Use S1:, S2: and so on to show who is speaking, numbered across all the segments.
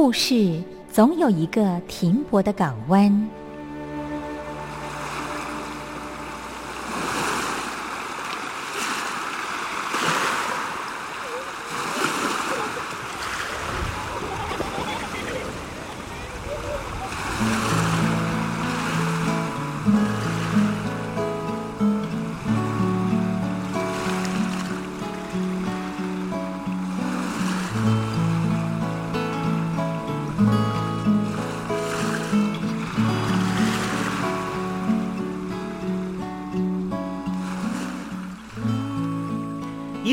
S1: 故事总有一个停泊的港湾。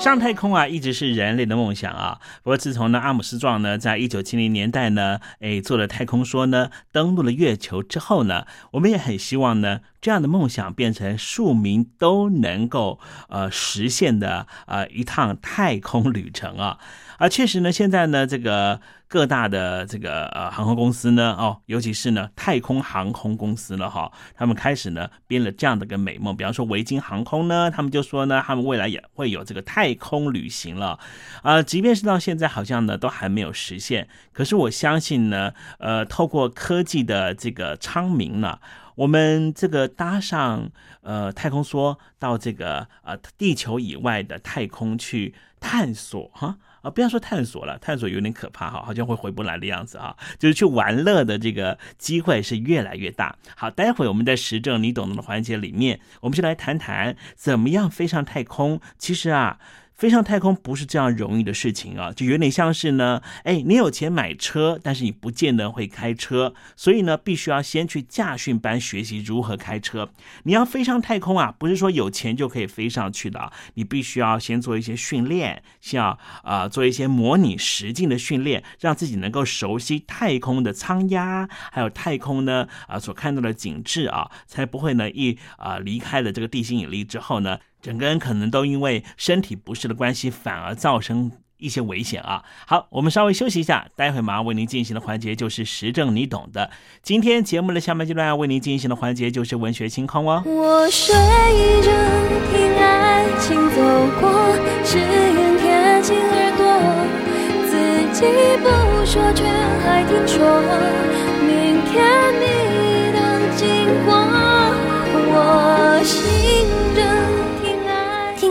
S2: 上太空啊，一直是人类的梦想啊。不过自从呢阿姆斯壮呢，在一九七零年代呢，哎做了太空说呢，登陆了月球之后呢，我们也很希望呢，这样的梦想变成庶民都能够呃实现的呃一趟太空旅程啊。而确实呢，现在呢，这个各大的这个呃航空公司呢，哦，尤其是呢太空航空公司了哈，他们开始呢编了这样的个美梦，比方说维京航空呢，他们就说呢，他们未来也会有这个太空旅行了，啊，即便是到现在好像呢都还没有实现，可是我相信呢，呃，透过科技的这个昌明呢。我们这个搭上呃太空梭到这个呃地球以外的太空去探索哈啊不要说探索了，探索有点可怕哈，好像会回不来的样子啊，就是去玩乐的这个机会是越来越大。好，待会我们在实证你懂的环节里面，我们就来谈谈怎么样飞上太空。其实啊。飞上太空不是这样容易的事情啊，就有点像是呢，哎，你有钱买车，但是你不见得会开车，所以呢，必须要先去驾训班学习如何开车。你要飞上太空啊，不是说有钱就可以飞上去的，你必须要先做一些训练，像啊做一些模拟实境的训练，让自己能够熟悉太空的舱压，还有太空呢啊所看到的景致啊，才不会呢一啊离开了这个地心引力之后呢。整个人可能都因为身体不适的关系，反而造成一些危险啊！好，我们稍微休息一下，待会马上为您进行的环节就是时政，你懂的。今天节目的下半阶段要为您进行的环节就是文学星空哦。
S3: 我睡着听爱情走过，只愿贴近耳朵，自己不说却还听说，明天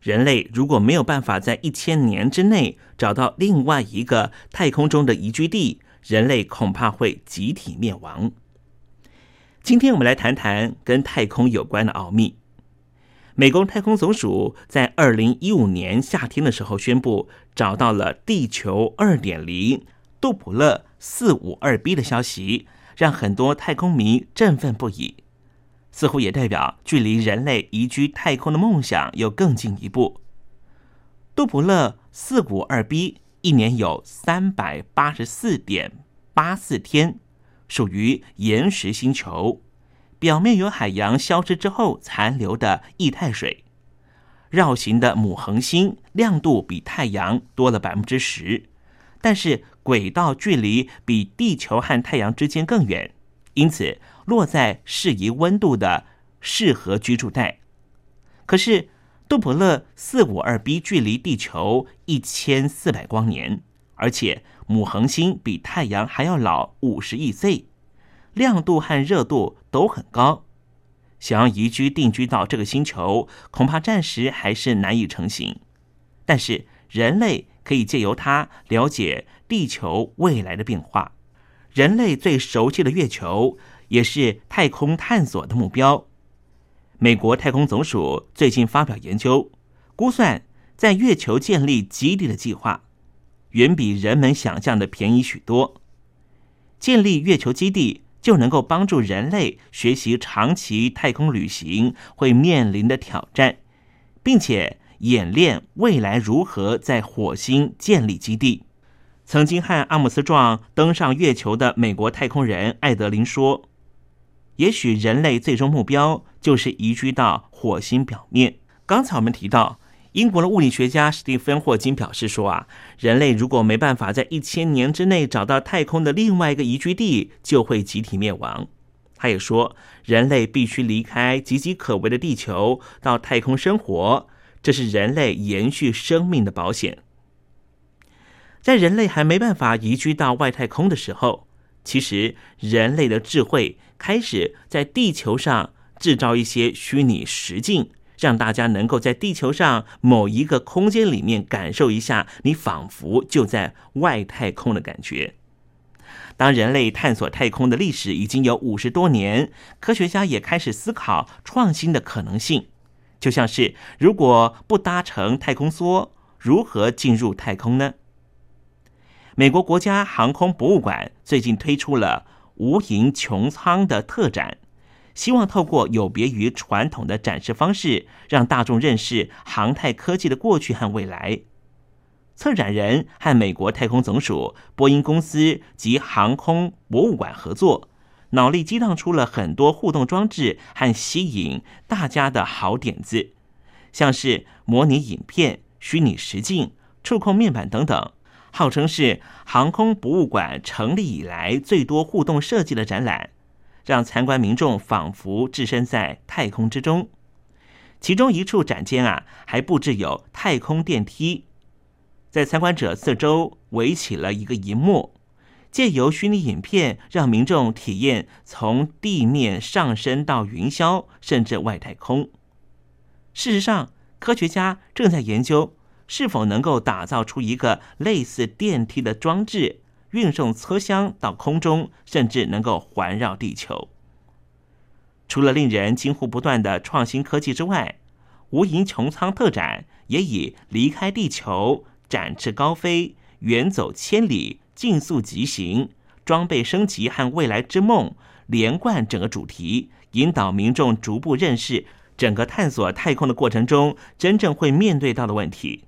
S2: 人类如果没有办法在一千年之内找到另外一个太空中的宜居地，人类恐怕会集体灭亡。今天我们来谈谈跟太空有关的奥秘。美国太空总署在二零一五年夏天的时候宣布找到了地球二点零杜普勒四五二 b 的消息，让很多太空迷振奋不已。似乎也代表距离人类移居太空的梦想又更进一步。杜普勒四五二 b 一年有三百八十四点八四天，属于岩石星球，表面有海洋消失之后残留的液态水。绕行的母恒星亮度比太阳多了百分之十，但是轨道距离比地球和太阳之间更远，因此。落在适宜温度的适合居住带，可是杜普勒四五二 b 距离地球一千四百光年，而且母恒星比太阳还要老五十亿岁，亮度和热度都很高，想要移居定居到这个星球，恐怕暂时还是难以成行。但是人类可以借由它了解地球未来的变化，人类最熟悉的月球。也是太空探索的目标。美国太空总署最近发表研究，估算在月球建立基地的计划，远比人们想象的便宜许多。建立月球基地就能够帮助人类学习长期太空旅行会面临的挑战，并且演练未来如何在火星建立基地。曾经和阿姆斯壮登上月球的美国太空人艾德林说。也许人类最终目标就是移居到火星表面。刚才我们提到，英国的物理学家史蒂芬·霍金表示说：“啊，人类如果没办法在一千年之内找到太空的另外一个宜居地，就会集体灭亡。”他也说，人类必须离开岌岌可危的地球，到太空生活，这是人类延续生命的保险。在人类还没办法移居到外太空的时候，其实人类的智慧。开始在地球上制造一些虚拟实境，让大家能够在地球上某一个空间里面感受一下，你仿佛就在外太空的感觉。当人类探索太空的历史已经有五十多年，科学家也开始思考创新的可能性，就像是如果不搭乘太空梭，如何进入太空呢？美国国家航空博物馆最近推出了。无垠穹苍的特展，希望透过有别于传统的展示方式，让大众认识航太科技的过去和未来。策展人和美国太空总署、波音公司及航空博物馆合作，脑力激荡出了很多互动装置和吸引大家的好点子，像是模拟影片、虚拟实境、触控面板等等。号称是航空博物馆成立以来最多互动设计的展览，让参观民众仿佛置身在太空之中。其中一处展间啊，还布置有太空电梯，在参观者四周围起了一个银幕，借由虚拟影片让民众体验从地面上升到云霄，甚至外太空。事实上，科学家正在研究。是否能够打造出一个类似电梯的装置，运送车厢到空中，甚至能够环绕地球？除了令人惊呼不断的创新科技之外，无垠穹苍特展也以离开地球、展翅高飞、远走千里、竞速疾行、装备升级和未来之梦连贯整个主题，引导民众逐步认识整个探索太空的过程中真正会面对到的问题。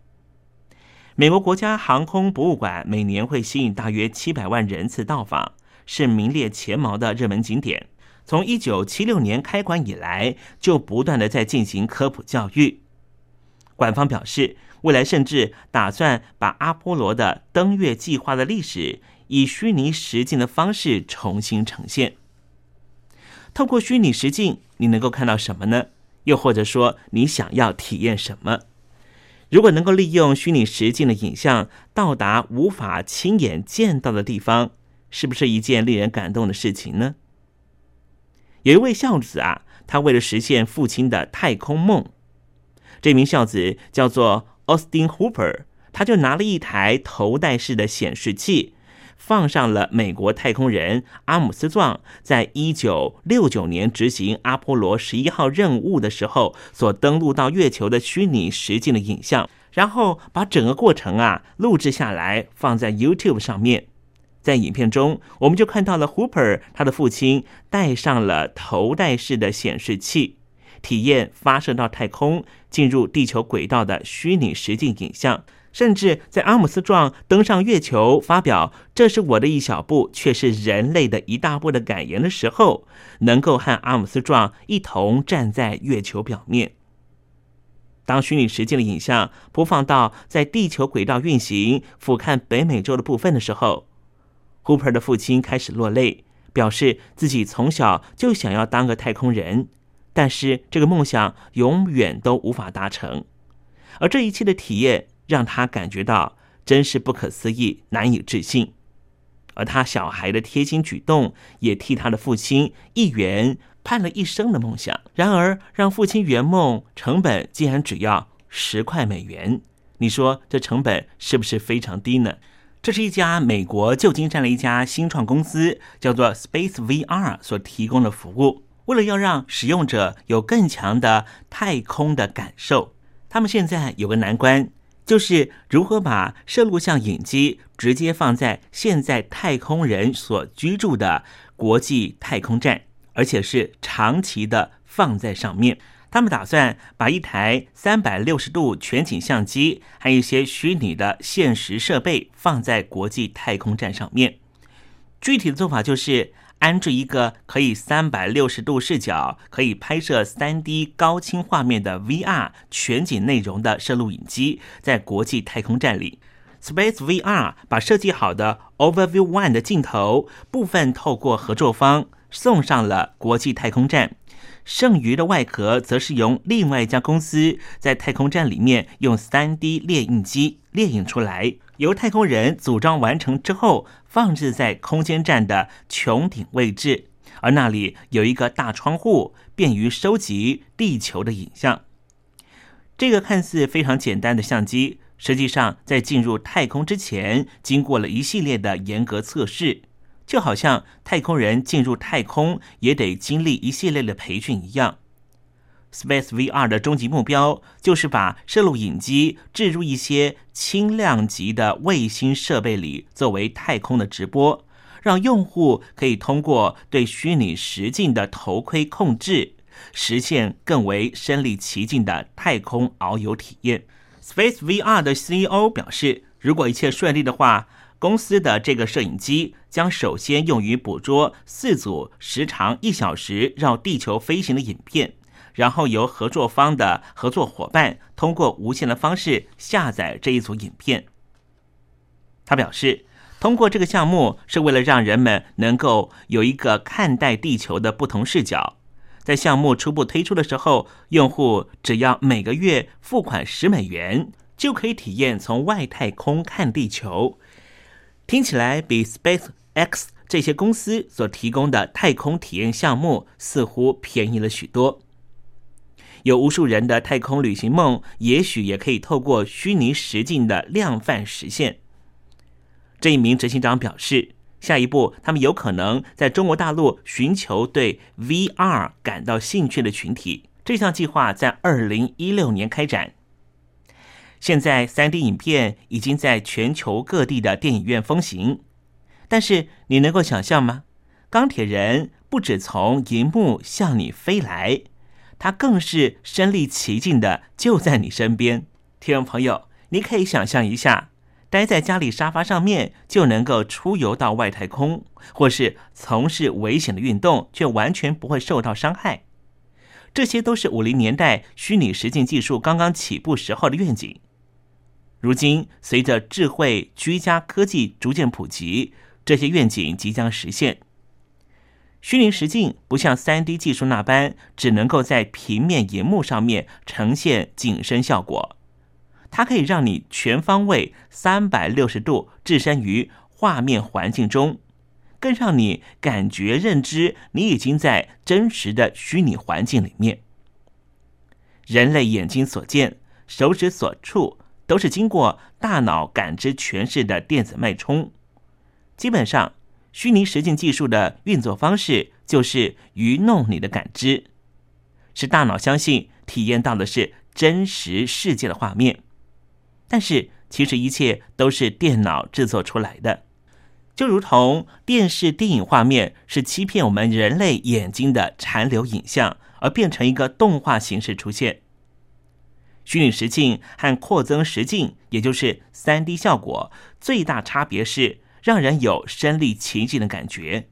S2: 美国国家航空博物馆每年会吸引大约七百万人次到访，是名列前茅的热门景点。从一九七六年开馆以来，就不断的在进行科普教育。馆方表示，未来甚至打算把阿波罗的登月计划的历史以虚拟实境的方式重新呈现。透过虚拟实境，你能够看到什么呢？又或者说，你想要体验什么？如果能够利用虚拟实境的影像到达无法亲眼见到的地方，是不是一件令人感动的事情呢？有一位孝子啊，他为了实现父亲的太空梦，这名孝子叫做 Austin Hooper，他就拿了一台头戴式的显示器，放上了美国太空人阿姆斯壮在一九六九年执行阿波罗十一号任务的时候所登陆到月球的虚拟实境的影像，然后把整个过程啊录制下来，放在 YouTube 上面。在影片中，我们就看到了 Hooper 他的父亲戴上了头戴式的显示器，体验发射到太空、进入地球轨道的虚拟实境影像。甚至在阿姆斯壮登上月球，发表“这是我的一小步，却是人类的一大步”的感言的时候，能够和阿姆斯壮一同站在月球表面。当虚拟实境的影像播放到在地球轨道运行、俯瞰北美洲的部分的时候，Hooper 的父亲开始落泪，表示自己从小就想要当个太空人，但是这个梦想永远都无法达成。而这一切的体验让他感觉到真是不可思议、难以置信。而他小孩的贴心举动也替他的父亲一圆盼了一生的梦想。然而，让父亲圆梦成本竟然只要十块美元，你说这成本是不是非常低呢？这是一家美国旧金山的一家新创公司，叫做 Space VR 所提供的服务。为了要让使用者有更强的太空的感受，他们现在有个难关，就是如何把摄录像影机直接放在现在太空人所居住的国际太空站，而且是长期的放在上面。他们打算把一台三百六十度全景相机还有一些虚拟的现实设备放在国际太空站上面。具体的做法就是安置一个可以三百六十度视角、可以拍摄三 D 高清画面的 VR 全景内容的摄录影机，在国际太空站里。Space VR 把设计好的 Overview One 的镜头部分透过合作方送上了国际太空站。剩余的外壳则是由另外一家公司在太空站里面用 3D 列印机列印出来，由太空人组装完成之后，放置在空间站的穹顶位置，而那里有一个大窗户，便于收集地球的影像。这个看似非常简单的相机，实际上在进入太空之前，经过了一系列的严格测试。就好像太空人进入太空也得经历一系列的培训一样，Space VR 的终极目标就是把摄录影机置入一些轻量级的卫星设备里，作为太空的直播，让用户可以通过对虚拟实境的头盔控制，实现更为身临其境的太空遨游体验。Space VR 的 CEO 表示，如果一切顺利的话。公司的这个摄影机将首先用于捕捉四组时长一小时绕地球飞行的影片，然后由合作方的合作伙伴通过无线的方式下载这一组影片。他表示，通过这个项目是为了让人们能够有一个看待地球的不同视角。在项目初步推出的时候，用户只要每个月付款十美元，就可以体验从外太空看地球。听起来比 Space X 这些公司所提供的太空体验项目似乎便宜了许多。有无数人的太空旅行梦，也许也可以透过虚拟实境的量贩实现。这一名执行长表示，下一步他们有可能在中国大陆寻求对 VR 感到兴趣的群体。这项计划在二零一六年开展。现在，3D 影片已经在全球各地的电影院风行，但是你能够想象吗？钢铁人不止从荧幕向你飞来，他更是身临其境的就在你身边。听众朋友，你可以想象一下，待在家里沙发上面就能够出游到外太空，或是从事危险的运动，却完全不会受到伤害。这些都是五零年代虚拟实境技术刚刚起步时候的愿景。如今，随着智慧居家科技逐渐普及，这些愿景即将实现。虚拟实境不像三 D 技术那般，只能够在平面荧幕上面呈现景深效果，它可以让你全方位、三百六十度置身于画面环境中，更让你感觉认知你已经在真实的虚拟环境里面。人类眼睛所见、手指所触，都是经过大脑感知诠释的电子脉冲，基本上。虚拟实境技术的运作方式就是愚弄你的感知，使大脑相信体验到的是真实世界的画面。但是，其实一切都是电脑制作出来的，就如同电视电影画面是欺骗我们人类眼睛的残留影像，而变成一个动画形式出现。虚拟实境和扩增实境，也就是三 D 效果，最大差别是。让人有身临其境的感觉。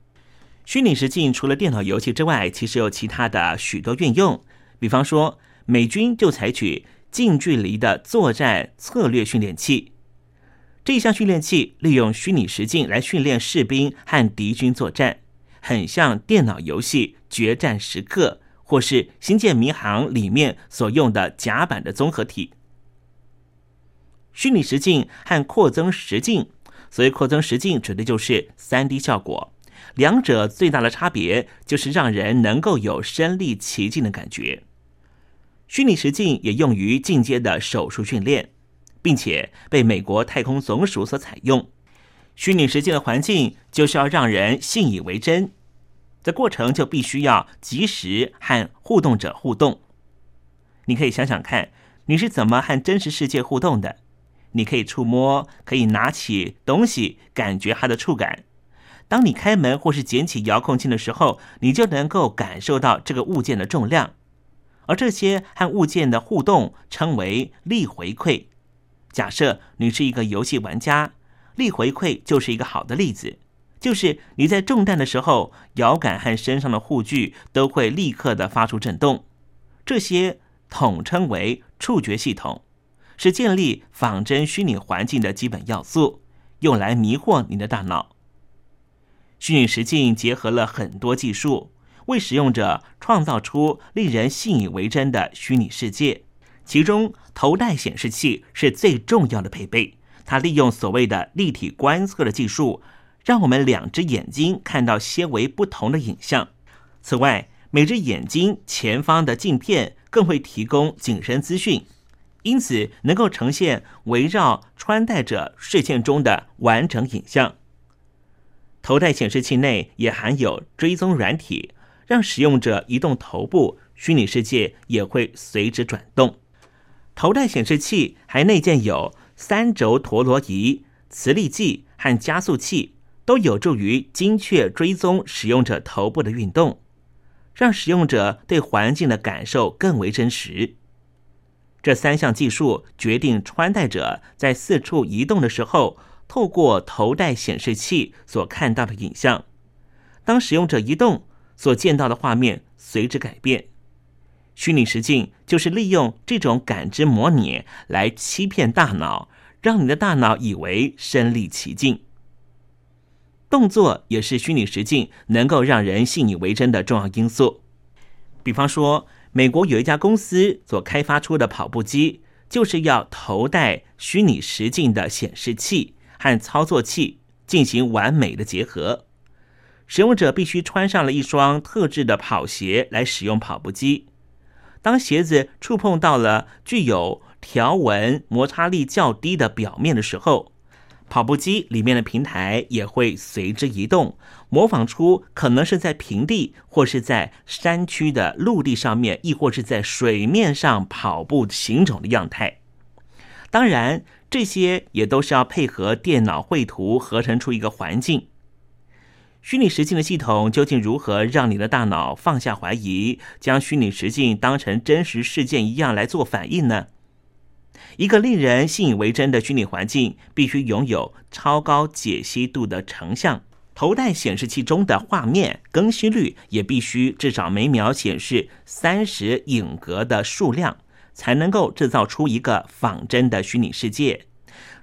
S2: 虚拟实境除了电脑游戏之外，其实有其他的许多运用。比方说，美军就采取近距离的作战策略训练器。这一项训练器利用虚拟实境来训练士兵和敌军作战，很像电脑游戏《决战时刻》或是《星舰迷航》里面所用的甲板的综合体。虚拟实境和扩增实境。所以，扩增实境指的就是三 D 效果，两者最大的差别就是让人能够有身临其境的感觉。虚拟实境也用于进阶的手术训练，并且被美国太空总署所采用。虚拟实境的环境就是要让人信以为真，这过程就必须要及时和互动者互动。你可以想想看，你是怎么和真实世界互动的？你可以触摸，可以拿起东西，感觉它的触感。当你开门或是捡起遥控器的时候，你就能够感受到这个物件的重量。而这些和物件的互动称为力回馈。假设你是一个游戏玩家，力回馈就是一个好的例子，就是你在中弹的时候，摇杆和身上的护具都会立刻的发出震动。这些统称为触觉系统。是建立仿真虚拟环境的基本要素，用来迷惑你的大脑。虚拟实境结合了很多技术，为使用者创造出令人信以为真的虚拟世界。其中，头戴显示器是最重要的配备。它利用所谓的立体观测的技术，让我们两只眼睛看到些微不同的影像。此外，每只眼睛前方的镜片更会提供景深资讯。因此，能够呈现围绕穿戴者视线中的完整影像。头戴显示器内也含有追踪软体，让使用者移动头部，虚拟世界也会随之转动。头戴显示器还内建有三轴陀螺仪、磁力计和加速器，都有助于精确追踪使用者头部的运动，让使用者对环境的感受更为真实。这三项技术决定穿戴者在四处移动的时候，透过头戴显示器所看到的影像。当使用者移动，所见到的画面随之改变。虚拟实境就是利用这种感知模拟来欺骗大脑，让你的大脑以为身临其境。动作也是虚拟实境能够让人信以为真的重要因素。比方说。美国有一家公司所开发出的跑步机，就是要头戴虚拟实境的显示器和操作器进行完美的结合。使用者必须穿上了一双特制的跑鞋来使用跑步机。当鞋子触碰到了具有条纹摩擦力较低的表面的时候，跑步机里面的平台也会随之移动，模仿出可能是在平地或是在山区的陆地上面，亦或是在水面上跑步行走的样态。当然，这些也都是要配合电脑绘图合成出一个环境。虚拟实境的系统究竟如何让你的大脑放下怀疑，将虚拟实境当成真实事件一样来做反应呢？一个令人信以为真的虚拟环境，必须拥有超高解析度的成像，头戴显示器中的画面更新率也必须至少每秒显示三十影格的数量，才能够制造出一个仿真的虚拟世界。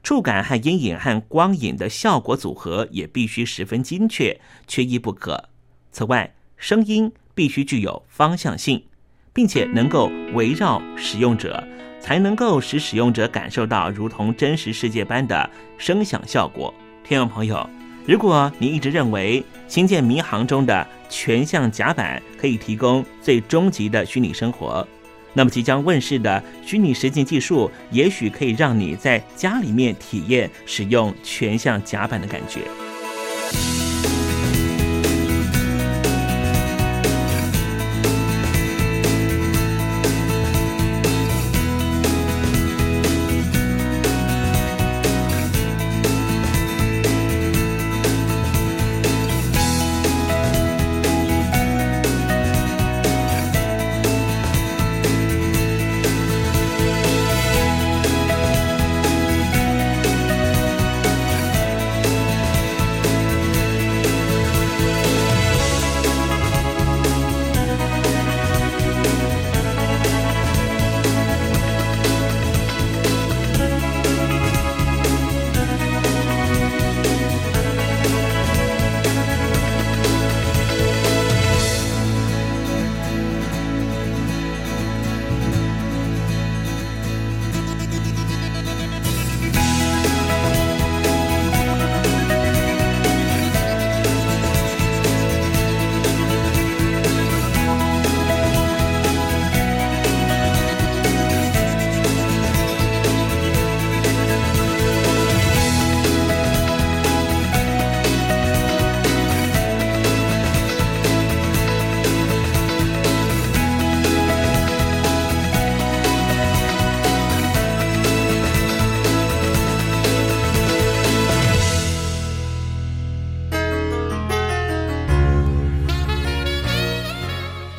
S2: 触感和阴影和光影的效果组合也必须十分精确，缺一不可。此外，声音必须具有方向性，并且能够围绕使用者。才能够使使用者感受到如同真实世界般的声响效果。听众朋友，如果你一直认为《星舰迷航》中的全向甲板可以提供最终极的虚拟生活，那么即将问世的虚拟实境技术，也许可以让你在家里面体验使用全向甲板的感觉。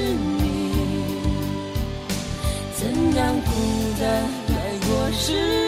S3: 是你，怎样孤单来过日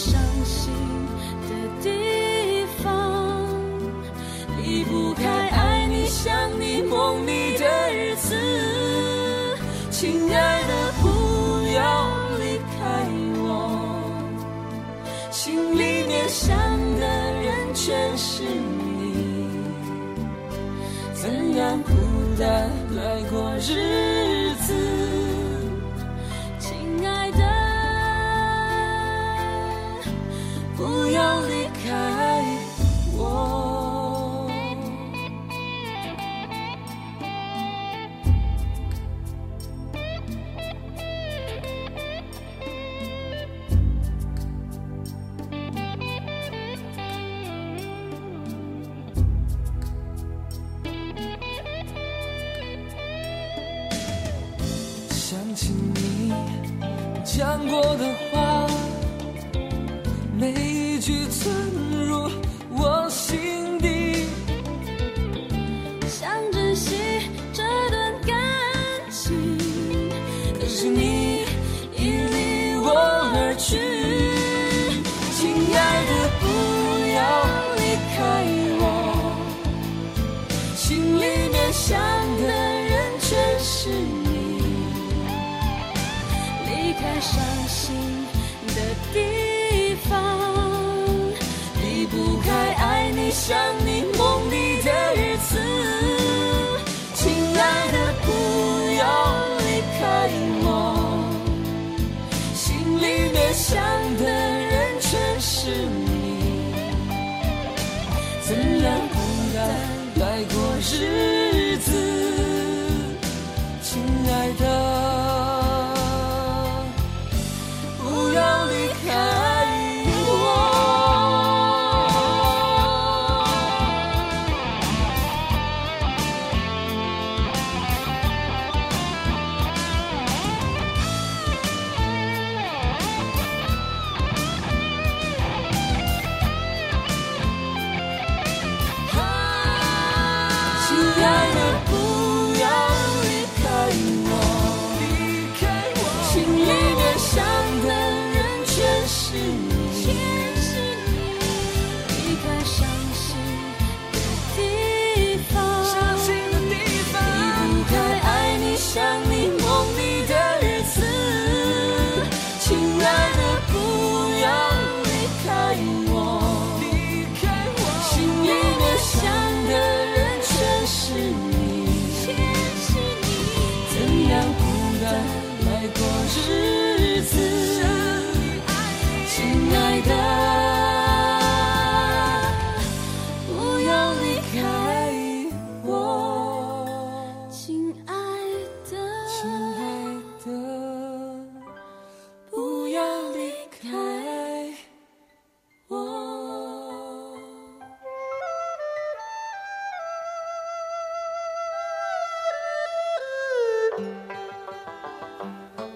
S4: 伤心的地方，离不开爱你、想你、梦你的日子。亲爱的，不要离开我，心里面想的人全是你，怎样孤单来过日子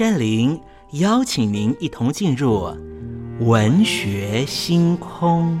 S2: 山林邀请您一同进入文学星空。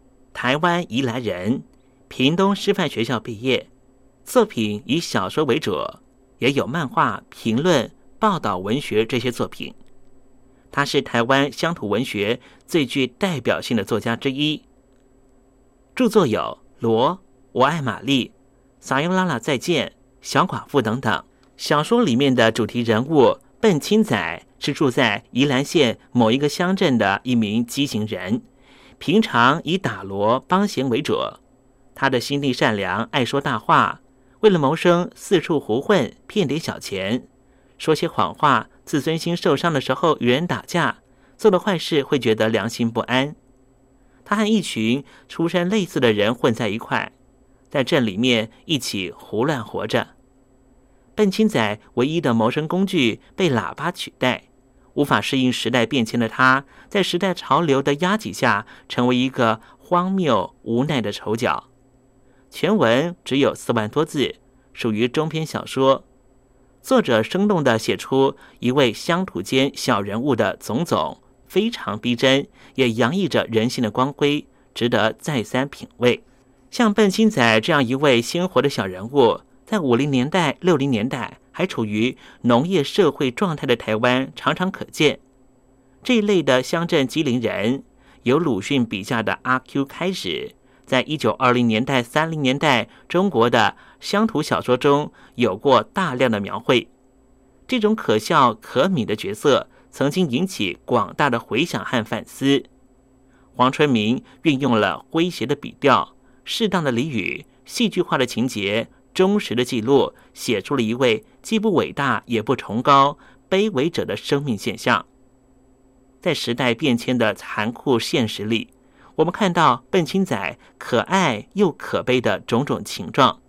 S2: 台湾宜兰人，屏东师范学校毕业，作品以小说为主，也有漫画、评论、报道文学这些作品。他是台湾乡土文学最具代表性的作家之一。著作有《罗》《我爱玛丽》《撒尤拉拉再见》《小寡妇》等等。小说里面的主题人物笨青仔是住在宜兰县某一个乡镇的一名畸形人。平常以打锣帮闲为主，他的心地善良，爱说大话，为了谋生四处胡混，骗点小钱，说些谎话。自尊心受伤的时候与人打架，做了坏事会觉得良心不安。他和一群出身类似的人混在一块，在镇里面一起胡乱活着。笨青仔唯一的谋生工具被喇叭取代。无法适应时代变迁的他，在时代潮流的压挤下，成为一个荒谬无奈的丑角。全文只有四万多字，属于中篇小说。作者生动地写出一位乡土间小人物的种种，非常逼真，也洋溢着人性的光辉，值得再三品味。像笨青仔这样一位鲜活的小人物，在五零年代、六零年代还处于农业社会状态的台湾，常常可见。这一类的乡镇机灵人，由鲁迅笔下的阿 Q 开始，在一九二零年代、三零年代中国的乡土小说中有过大量的描绘。这种可笑可悯的角色，曾经引起广大的回响和反思。黄春明运用了诙谐的笔调。适当的俚语、戏剧化的情节、忠实的记录，写出了一位既不伟大也不崇高、卑微者的生命现象。在时代变迁的残酷现实里，我们看到笨青仔可爱又可悲的种种情状。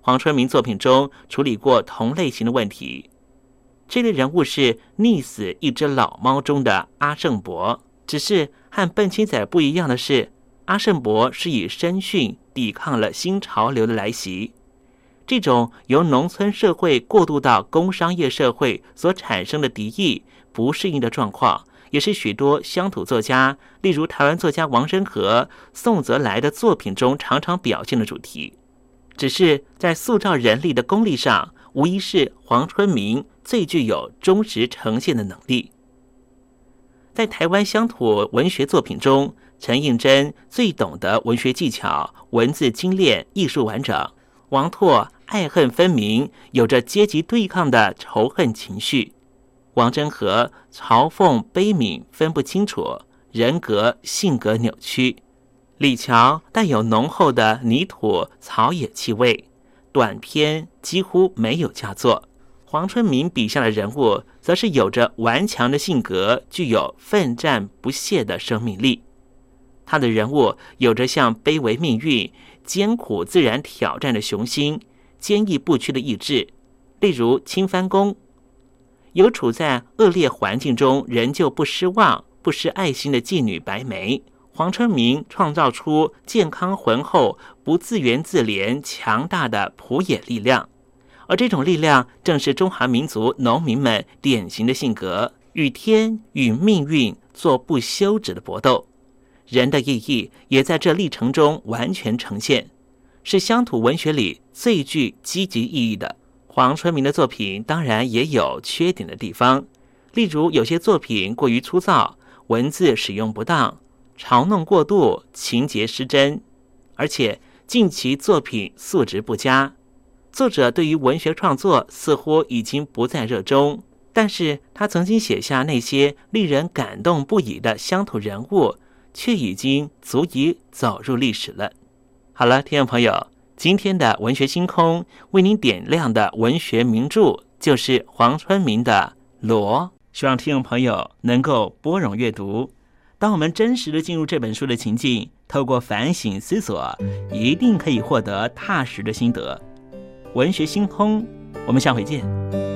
S2: 黄春明作品中处理过同类型的问题。这类人物是《溺死一只老猫》中的阿胜伯，只是和笨青仔不一样的是。阿胜伯是以身殉抵抗了新潮流的来袭，这种由农村社会过渡到工商业社会所产生的敌意、不适应的状况，也是许多乡土作家，例如台湾作家王申和、宋泽来的作品中常常表现的主题。只是在塑造人力的功力上，无疑是黄春明最具有忠实呈现的能力。在台湾乡土文学作品中，陈映真最懂得文学技巧，文字精炼，艺术完整。王拓爱恨分明，有着阶级对抗的仇恨情绪。王真和嘲讽悲悯分不清楚，人格性格扭曲。李乔带有浓厚的泥土草野气味，短篇几乎没有佳作。黄春明笔下的人物，则是有着顽强的性格，具有奋战不懈的生命力。他的人物有着像卑微命运、艰苦自然挑战的雄心，坚毅不屈的意志。例如青帆宫，有处在恶劣环境中仍旧不失望、不失爱心的妓女白梅。黄春明创造出健康浑厚、不自怨自怜、强大的普野力量，而这种力量正是中华民族农民们典型的性格，与天与命运做不休止的搏斗。人的意义也在这历程中完全呈现，是乡土文学里最具积极意义的。黄春明的作品当然也有缺点的地方，例如有些作品过于粗糙，文字使用不当，嘲弄过度，情节失真，而且近期作品素质不佳。作者对于文学创作似乎已经不再热衷，但是他曾经写下那些令人感动不已的乡土人物。却已经足以走入历史了。好了，听众朋友，今天的文学星空为您点亮的文学名著就是黄春明的《罗》，希望听众朋友能够拨冗阅读。当我们真实的进入这本书的情境，透过反省思索，一定可以获得踏实的心得。文学星空，我们下回见。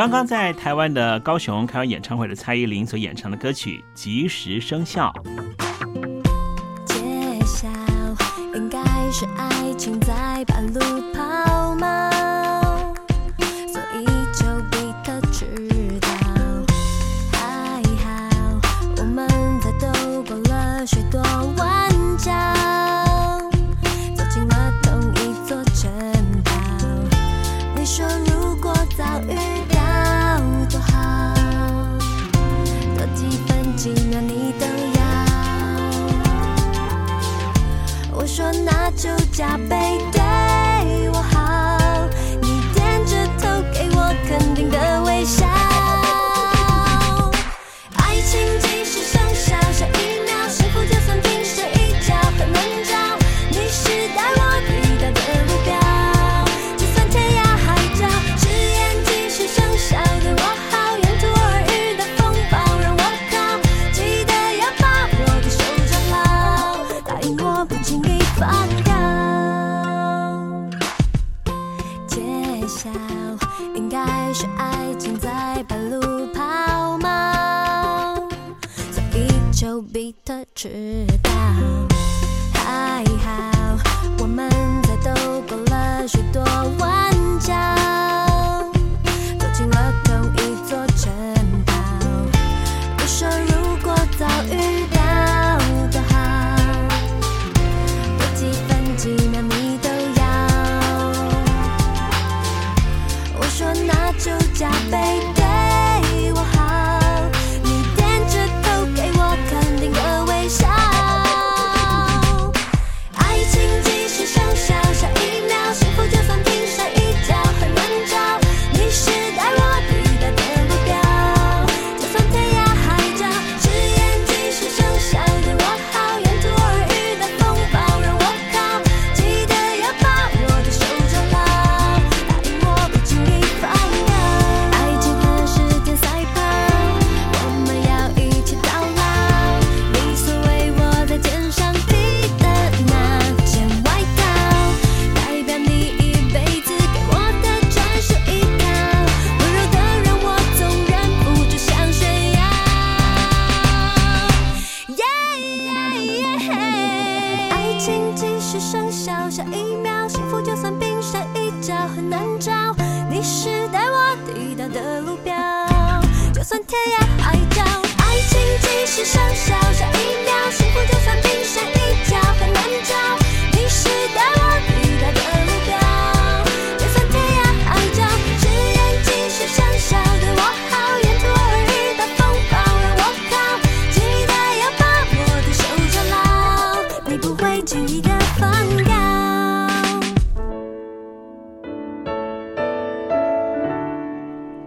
S2: 刚刚在台湾的高雄开完演唱会的蔡依林所演唱的歌曲《及时生效》。
S3: 揭晓，应该是爱情在半路抛锚，加倍的知道